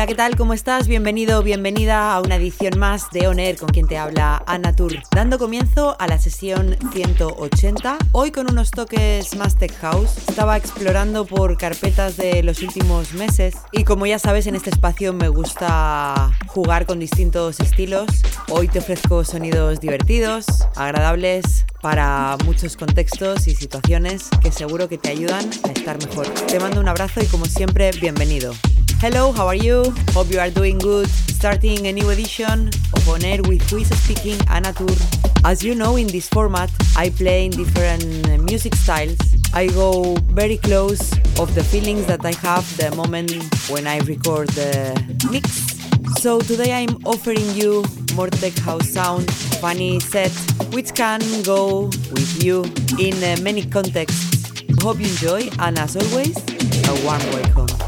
Hola, ¿qué tal? ¿Cómo estás? Bienvenido, bienvenida a una edición más de On Air con quien te habla Ana Tour. Dando comienzo a la sesión 180, hoy con unos toques más tech house. Estaba explorando por carpetas de los últimos meses y como ya sabes en este espacio me gusta jugar con distintos estilos. Hoy te ofrezco sonidos divertidos, agradables, para muchos contextos y situaciones que seguro que te ayudan a estar mejor. Te mando un abrazo y como siempre, bienvenido. Hello, how are you? Hope you are doing good. Starting a new edition of On Air with Who is Speaking Anna Tur. As you know, in this format, I play in different music styles. I go very close of the feelings that I have the moment when I record the mix. So today I'm offering you more tech house sound, funny set, which can go with you in uh, many contexts. Hope you enjoy, and as always, a warm welcome.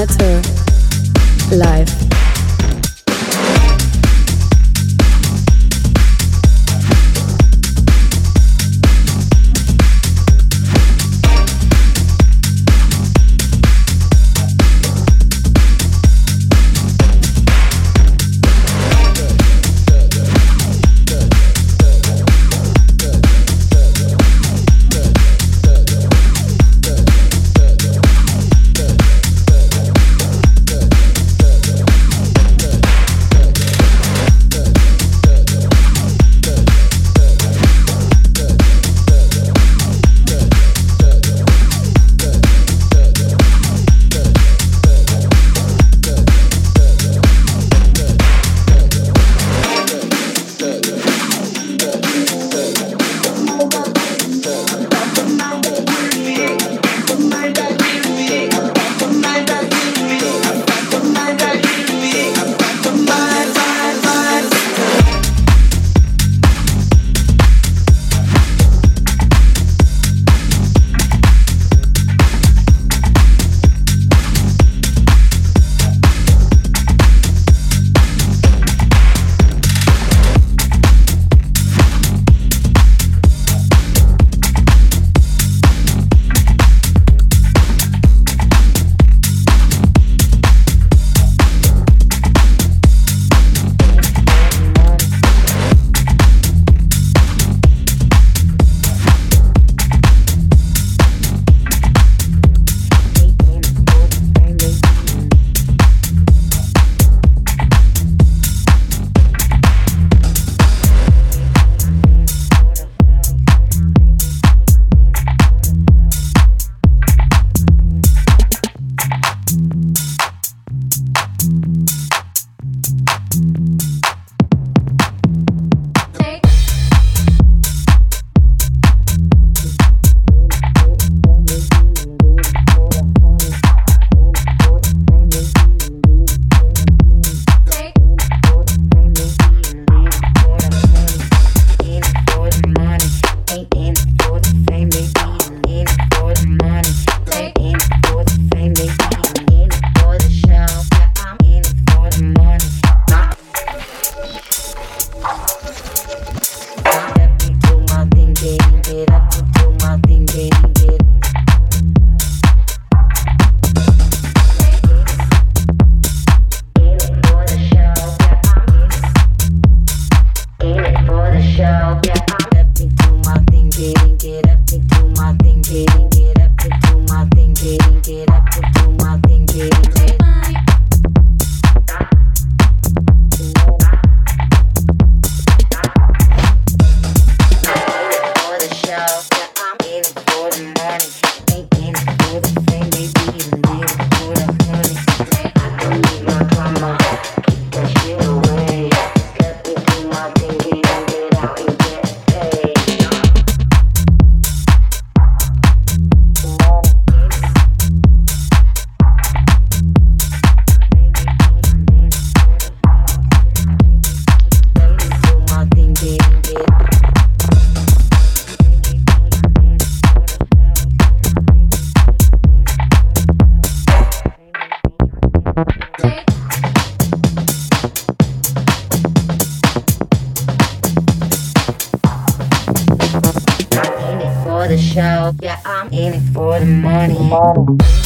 Anna live. humano.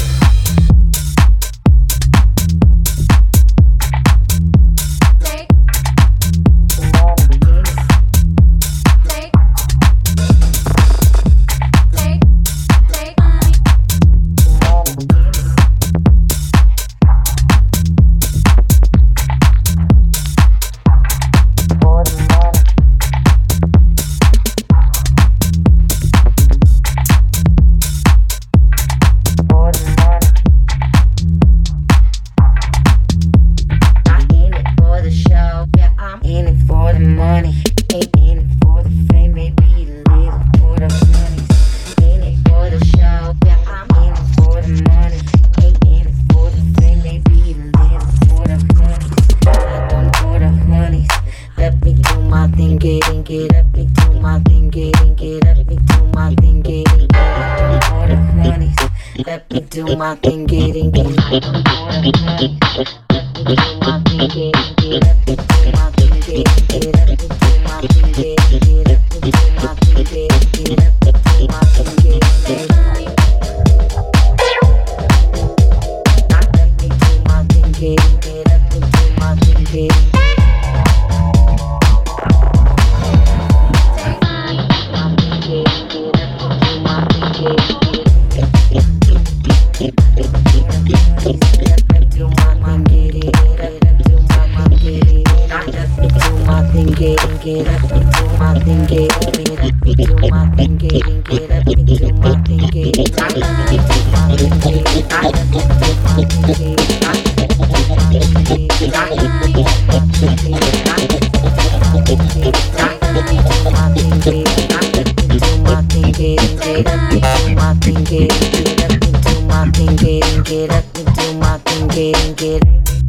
Get up, get up, do my thing, get up, get up, do my thing, get in, get up, do my thing, get in, do my thing, get in, do my thing, get in. Get up.